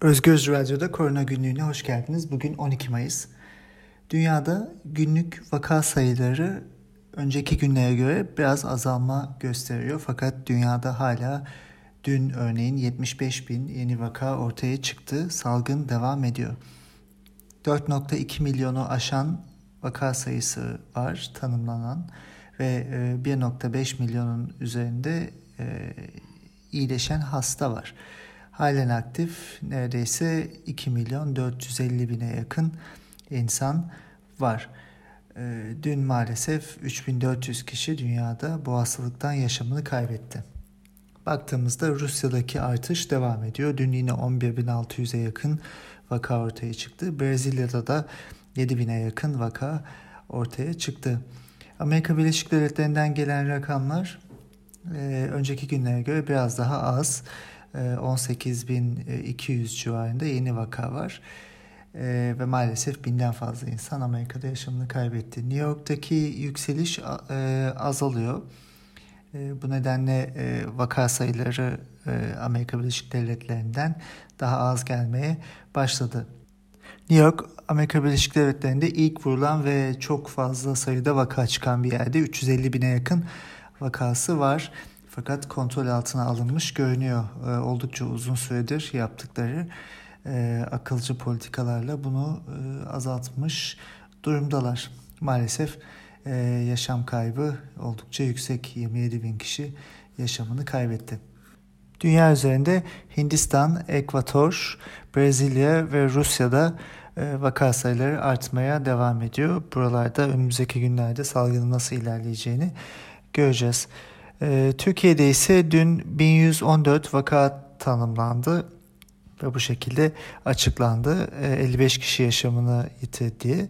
Özgür Radyo'da Korona Günlüğü'ne hoş geldiniz. Bugün 12 Mayıs. Dünyada günlük vaka sayıları önceki günlere göre biraz azalma gösteriyor. Fakat dünyada hala dün örneğin 75 bin yeni vaka ortaya çıktı. Salgın devam ediyor. 4.2 milyonu aşan vaka sayısı var tanımlanan ve 1.5 e, milyonun üzerinde e, iyileşen hasta var. Halen aktif neredeyse 2 milyon 450 bine yakın insan var. Ee, dün maalesef 3400 kişi dünyada bu hastalıktan yaşamını kaybetti. Baktığımızda Rusya'daki artış devam ediyor. Dün yine 11.600'e yakın vaka ortaya çıktı. Brezilya'da da 7.000'e yakın vaka ortaya çıktı. Amerika Birleşik Devletleri'nden gelen rakamlar e, önceki günlere göre biraz daha az. 18.200 e, civarında yeni vaka var. E, ve maalesef binden fazla insan Amerika'da yaşamını kaybetti. New York'taki yükseliş e, azalıyor. E, bu nedenle e, vaka sayıları e, Amerika Birleşik Devletleri'nden daha az gelmeye başladı. New York, Amerika Birleşik Devletleri'nde ilk vurulan ve çok fazla sayıda vaka çıkan bir yerde 350 bine yakın vakası var. Fakat kontrol altına alınmış görünüyor. E, oldukça uzun süredir yaptıkları e, akılcı politikalarla bunu e, azaltmış durumdalar. Maalesef e, yaşam kaybı oldukça yüksek. 27 bin kişi yaşamını kaybetti. Dünya üzerinde Hindistan, Ekvator, Brezilya ve Rusya'da vaka sayıları artmaya devam ediyor. Buralarda önümüzdeki günlerde salgının nasıl ilerleyeceğini göreceğiz. E, Türkiye'de ise dün 1114 vaka tanımlandı ve bu şekilde açıklandı. 55 kişi yaşamını yitirdiği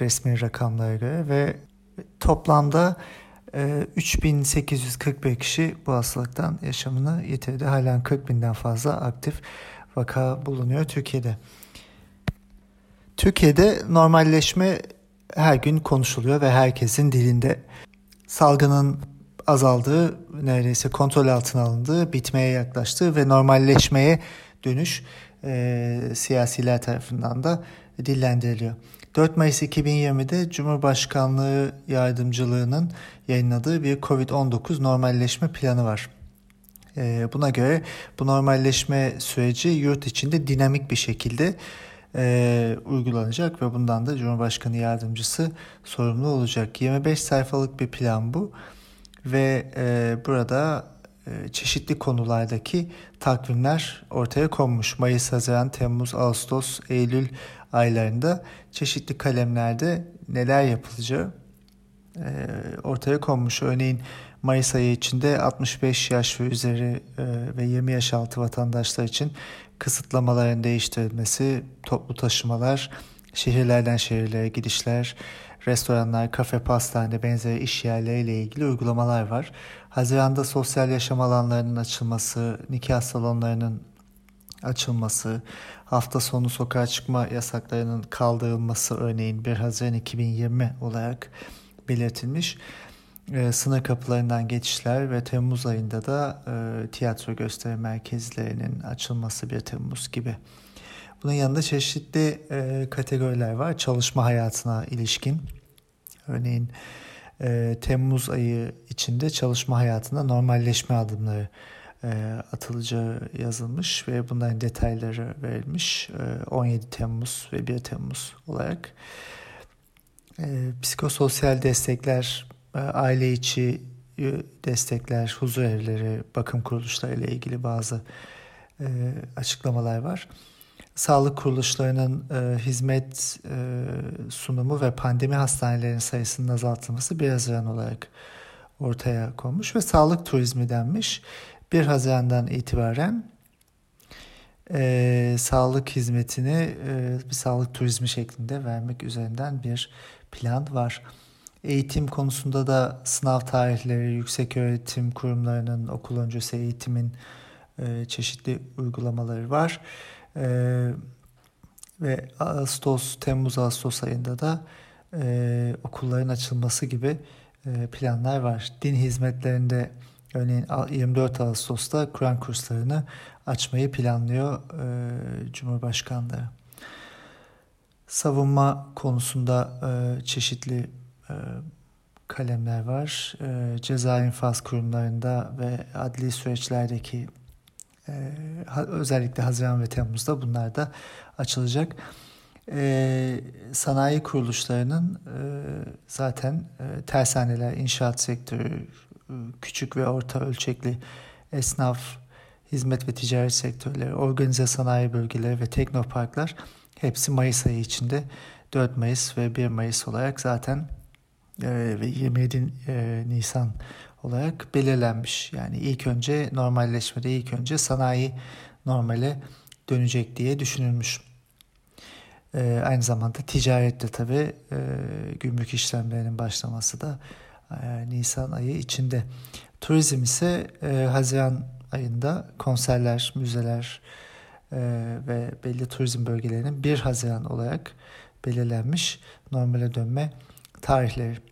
resmi rakamlara göre ve toplamda 3841 kişi bu hastalıktan yaşamını yitirdi. Halen 40 binden fazla aktif vaka bulunuyor Türkiye'de. Türkiye'de normalleşme her gün konuşuluyor ve herkesin dilinde. Salgının azaldığı, neredeyse kontrol altına alındığı, bitmeye yaklaştığı ve normalleşmeye dönüş e, siyasiler tarafından da dillendiriliyor. 4 Mayıs 2020'de Cumhurbaşkanlığı yardımcılığının yayınladığı bir COVID-19 normalleşme planı var. E, buna göre bu normalleşme süreci yurt içinde dinamik bir şekilde e, uygulanacak ve bundan da Cumhurbaşkanı yardımcısı sorumlu olacak. 25 sayfalık bir plan bu ve e, burada e, çeşitli konulardaki takvimler ortaya konmuş. Mayıs, Haziran, Temmuz, Ağustos, Eylül aylarında çeşitli kalemlerde neler yapılacağı e, ortaya konmuş. Örneğin Mayıs ayı içinde 65 yaş ve üzeri e, ve 20 yaş altı vatandaşlar için kısıtlamaların değiştirilmesi, toplu taşımalar, şehirlerden şehirlere gidişler, restoranlar, kafe, pastane benzeri iş yerleriyle ilgili uygulamalar var. Haziranda sosyal yaşam alanlarının açılması, nikah salonlarının açılması, hafta sonu sokağa çıkma yasaklarının kaldırılması örneğin 1 Haziran 2020 olarak belirtilmiş. E, sınır kapılarından geçişler ve Temmuz ayında da e, tiyatro gösteri merkezlerinin açılması 1 Temmuz gibi. Bunun yanında çeşitli e, kategoriler var çalışma hayatına ilişkin. Örneğin e, Temmuz ayı içinde çalışma hayatında normalleşme adımları e, atılacağı yazılmış ve bunların detayları verilmiş. E, 17 Temmuz ve 1 Temmuz olarak. E, psikososyal destekler, e, aile içi e, destekler, huzur evleri, bakım kuruluşları ile ilgili bazı e, açıklamalar var sağlık kuruluşlarının e, hizmet e, sunumu ve pandemi hastanelerinin sayısının azaltılması 1 Haziran olarak ortaya konmuş ve sağlık turizmi denmiş. 1 Haziran'dan itibaren e, sağlık hizmetini e, bir sağlık turizmi şeklinde vermek üzerinden bir plan var. Eğitim konusunda da sınav tarihleri, yüksek öğretim kurumlarının okul öncesi eğitimin e, çeşitli uygulamaları var. E, ve Ağustos, Temmuz, Ağustos ayında da e, okulların açılması gibi e, planlar var. Din hizmetlerinde Örneğin 24 Ağustos'ta Kur'an kurslarını açmayı planlıyor e, Cumhurbaşkanlığı. Savunma konusunda e, çeşitli e, kalemler var. E, ceza infaz kurumlarında ve adli süreçlerdeki e, özellikle Haziran ve Temmuz'da bunlar da açılacak. E, sanayi kuruluşlarının e, zaten e, tersaneler, inşaat sektörü, e, küçük ve orta ölçekli esnaf, hizmet ve ticaret sektörleri, organize sanayi bölgeleri ve teknoparklar hepsi Mayıs ayı içinde 4 Mayıs ve 1 Mayıs olarak zaten e, ve 27 e, Nisan olarak belirlenmiş. Yani ilk önce normalleşmede ilk önce sanayi normale dönecek diye düşünülmüş. E, aynı zamanda ticarette tabi e, gümrük işlemlerinin başlaması da e, Nisan ayı içinde. Turizm ise e, Haziran ayında konserler, müzeler e, ve belli turizm bölgelerinin 1 Haziran olarak belirlenmiş normale dönme tarihleri.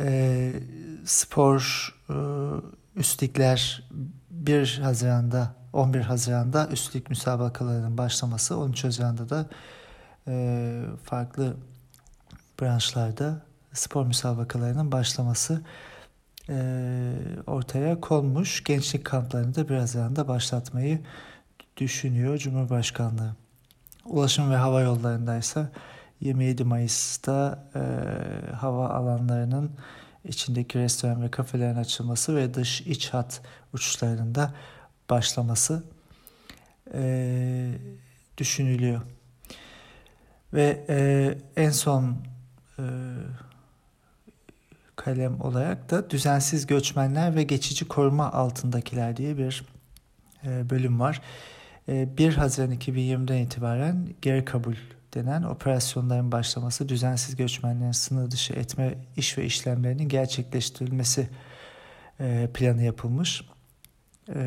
E, spor e, üstlükler 1 Haziran'da 11 Haziran'da üstlük müsabakalarının başlaması 13 Haziran'da da e, farklı branşlarda spor müsabakalarının başlaması e, ortaya konmuş. Gençlik kamplarını da 1 Haziran'da başlatmayı düşünüyor Cumhurbaşkanlığı. Ulaşım ve hava yollarında ise 27 Mayıs'ta e, hava alanlarının içindeki restoran ve kafelerin açılması ve dış iç hat uçuşlarının da başlaması e, düşünülüyor. Ve e, en son e, kalem olarak da düzensiz göçmenler ve geçici koruma altındakiler diye bir e, bölüm var. E, 1 Haziran 2020'den itibaren geri kabul denen operasyonların başlaması, düzensiz göçmenlerin sınır dışı etme iş ve işlemlerinin gerçekleştirilmesi e, planı yapılmış. E,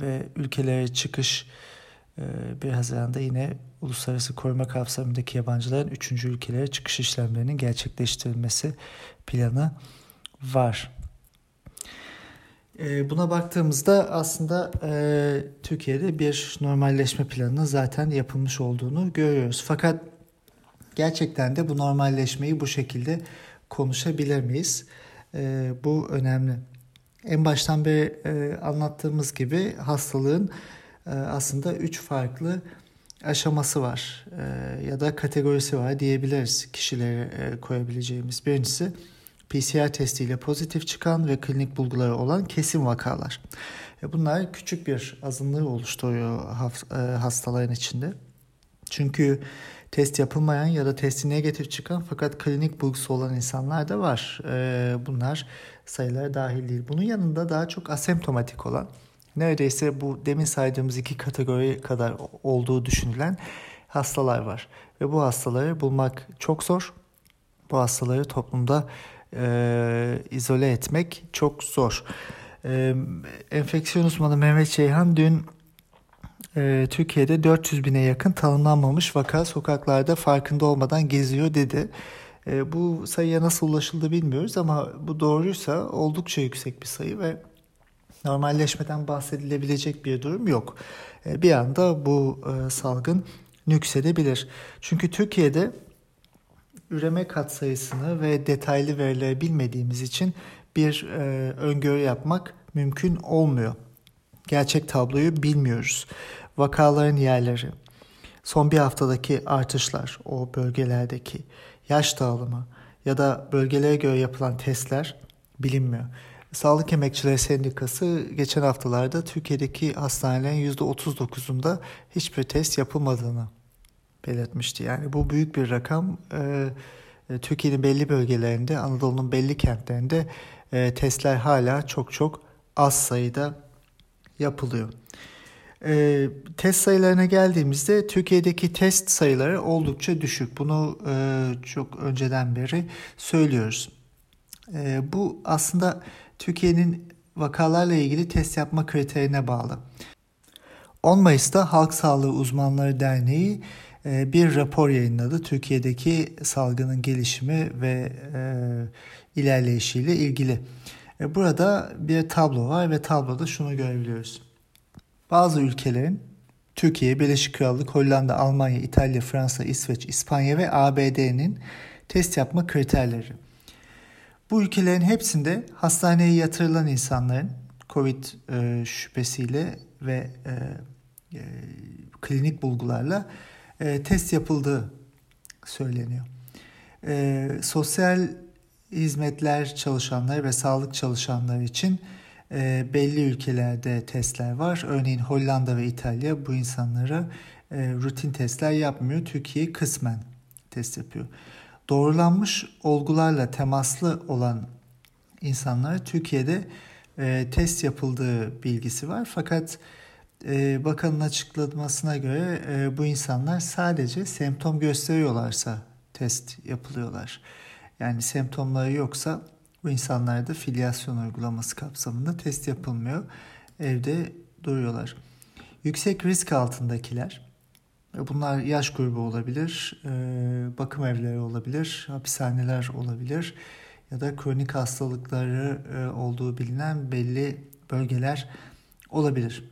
ve ülkelere çıkış 1 e, Haziran'da yine uluslararası koruma kapsamındaki yabancıların 3. ülkelere çıkış işlemlerinin gerçekleştirilmesi planı var. E, buna baktığımızda aslında e, Türkiye'de bir normalleşme planının zaten yapılmış olduğunu görüyoruz. Fakat gerçekten de bu normalleşmeyi bu şekilde konuşabilir miyiz? E, bu önemli. En baştan beri e, anlattığımız gibi hastalığın e, aslında üç farklı aşaması var e, ya da kategorisi var diyebiliriz kişilere e, koyabileceğimiz. Birincisi PCR testiyle pozitif çıkan ve klinik bulguları olan kesin vakalar. E, bunlar küçük bir azınlığı oluşturuyor e, hastaların içinde. Çünkü test yapılmayan ya da testi negatif çıkan fakat klinik bulgusu olan insanlar da var. E, bunlar sayılara dahil değil. Bunun yanında daha çok asemptomatik olan neredeyse bu demin saydığımız iki kategori kadar olduğu düşünülen hastalar var. Ve bu hastaları bulmak çok zor. Bu hastaları toplumda e, izole etmek çok zor. E, enfeksiyon uzmanı Mehmet Ceyhan dün e, Türkiye'de 400 bine yakın tanımlanmamış vaka sokaklarda farkında olmadan geziyor dedi. E, bu sayıya nasıl ulaşıldı bilmiyoruz ama bu doğruysa oldukça yüksek bir sayı ve normalleşmeden bahsedilebilecek bir durum yok. E, bir anda bu e, salgın nüksedebilir. Çünkü Türkiye'de üreme katsayısını ve detaylı verileri bilmediğimiz için bir e, öngörü yapmak mümkün olmuyor. Gerçek tabloyu bilmiyoruz. Vakaların yerleri, son bir haftadaki artışlar, o bölgelerdeki yaş dağılımı ya da bölgelere göre yapılan testler bilinmiyor. Sağlık Emekçileri Sendikası geçen haftalarda Türkiye'deki hastanelerin %39'unda hiçbir test yapılmadığını belirtmişti. Yani bu büyük bir rakam. Ee, e, Türkiye'nin belli bölgelerinde, Anadolu'nun belli kentlerinde e, testler hala çok çok az sayıda yapılıyor. E, test sayılarına geldiğimizde Türkiye'deki test sayıları oldukça düşük. Bunu e, çok önceden beri söylüyoruz. E, bu aslında Türkiye'nin vakalarla ilgili test yapma kriterine bağlı. 10 Mayıs'ta Halk Sağlığı Uzmanları Derneği e, bir rapor yayınladı. Türkiye'deki salgının gelişimi ve e, ilerleyişiyle ilgili. E, burada bir tablo var ve tabloda şunu görebiliyoruz. Bazı ülkelerin Türkiye, Birleşik Krallık, Hollanda, Almanya, İtalya, Fransa, İsveç, İspanya ve ABD'nin test yapma kriterleri. Bu ülkelerin hepsinde hastaneye yatırılan insanların COVID e, şüphesiyle ve e, e, klinik bulgularla e, test yapıldığı söyleniyor. E, sosyal hizmetler çalışanları ve sağlık çalışanları için e, belli ülkelerde testler var. Örneğin Hollanda ve İtalya bu insanlara e, rutin testler yapmıyor. Türkiye kısmen test yapıyor. Doğrulanmış olgularla temaslı olan insanlara Türkiye'de e, test yapıldığı bilgisi var. Fakat e, bakanın açıklamasına göre e, bu insanlar sadece semptom gösteriyorlarsa test yapılıyorlar. Yani semptomları yoksa bu insanlarda filyasyon uygulaması kapsamında test yapılmıyor. Evde duruyorlar. Yüksek risk altındakiler, bunlar yaş grubu olabilir, e, bakım evleri olabilir, hapishaneler olabilir ya da kronik hastalıkları e, olduğu bilinen belli bölgeler olabilir.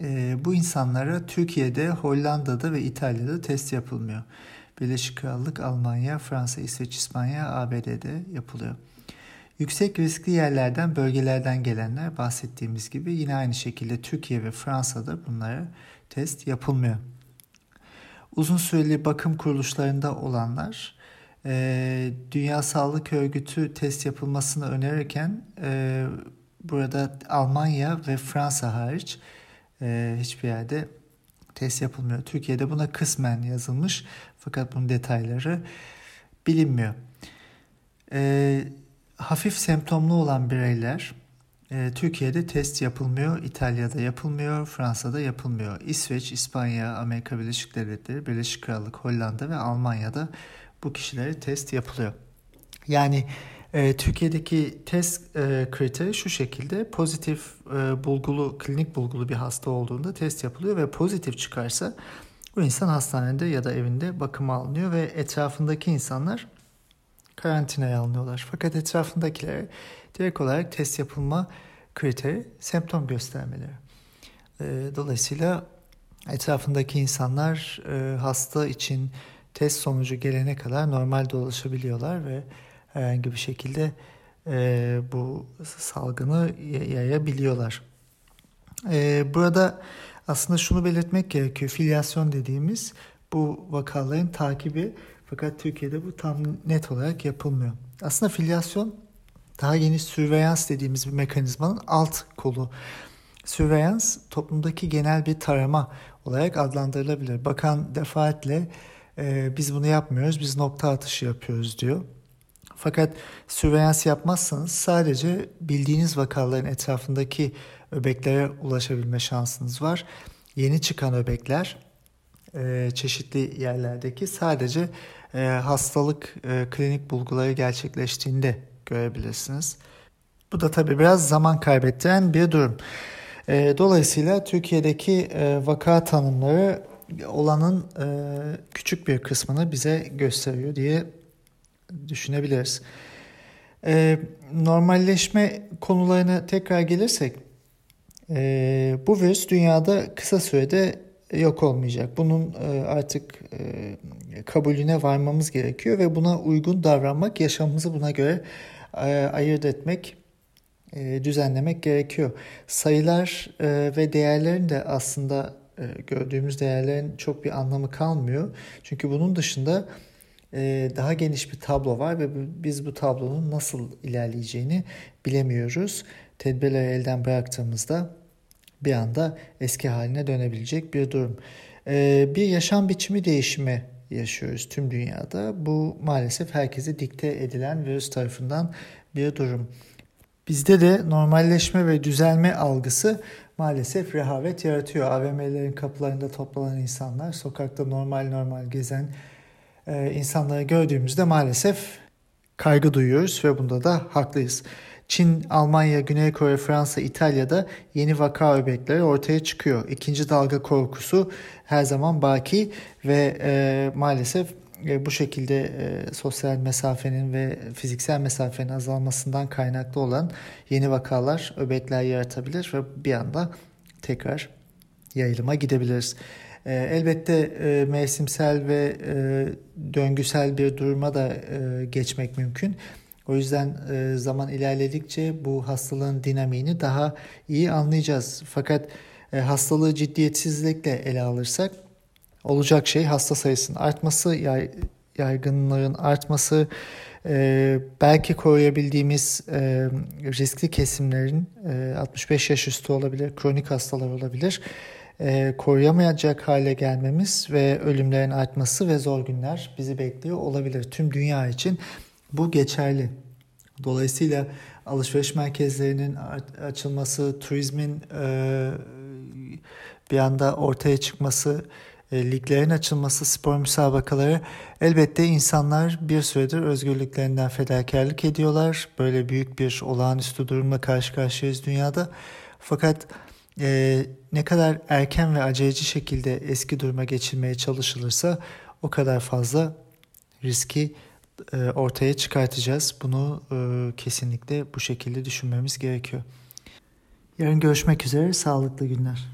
E, bu insanlara Türkiye'de, Hollanda'da ve İtalya'da test yapılmıyor. Birleşik Krallık, Almanya, Fransa, İsveç, İspanya, ABD'de yapılıyor. Yüksek riskli yerlerden, bölgelerden gelenler bahsettiğimiz gibi yine aynı şekilde Türkiye ve Fransa'da bunlara test yapılmıyor. Uzun süreli bakım kuruluşlarında olanlar e, Dünya Sağlık Örgütü test yapılmasını önerirken e, burada Almanya ve Fransa hariç e, hiçbir yerde test yapılmıyor. Türkiye'de buna kısmen yazılmış fakat bunun detayları bilinmiyor. E, hafif semptomlu olan bireyler e, Türkiye'de test yapılmıyor, İtalya'da yapılmıyor, Fransa'da yapılmıyor. İsveç, İspanya, Amerika Birleşik Devletleri, Birleşik Krallık, Hollanda ve Almanya'da bu kişilere test yapılıyor. Yani e, Türkiye'deki test e, kriteri şu şekilde pozitif e, bulgulu, klinik bulgulu bir hasta olduğunda test yapılıyor ve pozitif çıkarsa bu insan hastanede ya da evinde bakıma alınıyor ve etrafındaki insanlar karantinaya alınıyorlar. Fakat etrafındakilere direkt olarak test yapılma kriteri semptom göstermeleri. E, dolayısıyla etrafındaki insanlar e, hasta için test sonucu gelene kadar normal dolaşabiliyorlar ve herhangi bir şekilde e, bu salgını yayabiliyorlar. E, burada aslında şunu belirtmek gerekiyor. Filyasyon dediğimiz bu vakaların takibi fakat Türkiye'de bu tam net olarak yapılmıyor. Aslında filyasyon daha geniş sürveyans dediğimiz bir mekanizmanın alt kolu. Sürveyans toplumdaki genel bir tarama olarak adlandırılabilir. Bakan defaatle e, biz bunu yapmıyoruz, biz nokta atışı yapıyoruz diyor. Fakat sürveyans yapmazsanız sadece bildiğiniz vakaların etrafındaki öbeklere ulaşabilme şansınız var. Yeni çıkan öbekler e, çeşitli yerlerdeki sadece e, hastalık e, klinik bulguları gerçekleştiğinde görebilirsiniz. Bu da tabii biraz zaman kaybettiren bir durum. Dolayısıyla Türkiye'deki vaka tanımları olanın küçük bir kısmını bize gösteriyor diye düşünebiliriz. E, normalleşme konularına tekrar gelirsek, e, bu virüs dünyada kısa sürede yok olmayacak. Bunun e, artık e, kabulüne varmamız gerekiyor ve buna uygun davranmak, yaşamımızı buna göre e, ayırt etmek, düzenlemek gerekiyor. Sayılar ve değerlerin de aslında gördüğümüz değerlerin çok bir anlamı kalmıyor. Çünkü bunun dışında daha geniş bir tablo var ve biz bu tablonun nasıl ilerleyeceğini bilemiyoruz. Tedbirleri elden bıraktığımızda bir anda eski haline dönebilecek bir durum. Ee, bir yaşam biçimi değişimi yaşıyoruz tüm dünyada. Bu maalesef herkese dikte edilen virüs tarafından bir durum. Bizde de normalleşme ve düzelme algısı maalesef rehavet yaratıyor. AVM'lerin kapılarında toplanan insanlar, sokakta normal normal gezen e, insanları gördüğümüzde maalesef kaygı duyuyoruz ve bunda da haklıyız. Çin, Almanya, Güney Kore, Fransa, İtalya'da yeni vaka öbekleri ortaya çıkıyor. İkinci dalga korkusu her zaman baki ve e, maalesef bu şekilde sosyal mesafenin ve fiziksel mesafenin azalmasından kaynaklı olan yeni vakalar, öbekler yaratabilir ve bir anda tekrar yayılıma gidebiliriz. Elbette mevsimsel ve döngüsel bir duruma da geçmek mümkün. O yüzden zaman ilerledikçe bu hastalığın dinamiğini daha iyi anlayacağız. Fakat hastalığı ciddiyetsizlikle ele alırsak olacak şey hasta sayısının artması, yay, yaygınlığın artması, e, belki koruyabildiğimiz e, riskli kesimlerin e, 65 yaş üstü olabilir, kronik hastalar olabilir. E, koruyamayacak hale gelmemiz ve ölümlerin artması ve zor günler bizi bekliyor olabilir. Tüm dünya için bu geçerli. Dolayısıyla alışveriş merkezlerinin açılması, turizmin e, bir anda ortaya çıkması, e, liglerin açılması, spor müsabakaları elbette insanlar bir süredir özgürlüklerinden fedakarlık ediyorlar. Böyle büyük bir olağanüstü durumla karşı karşıyayız dünyada. Fakat e, ne kadar erken ve aceleci şekilde eski duruma geçilmeye çalışılırsa o kadar fazla riski e, ortaya çıkartacağız. Bunu e, kesinlikle bu şekilde düşünmemiz gerekiyor. Yarın görüşmek üzere. Sağlıklı günler.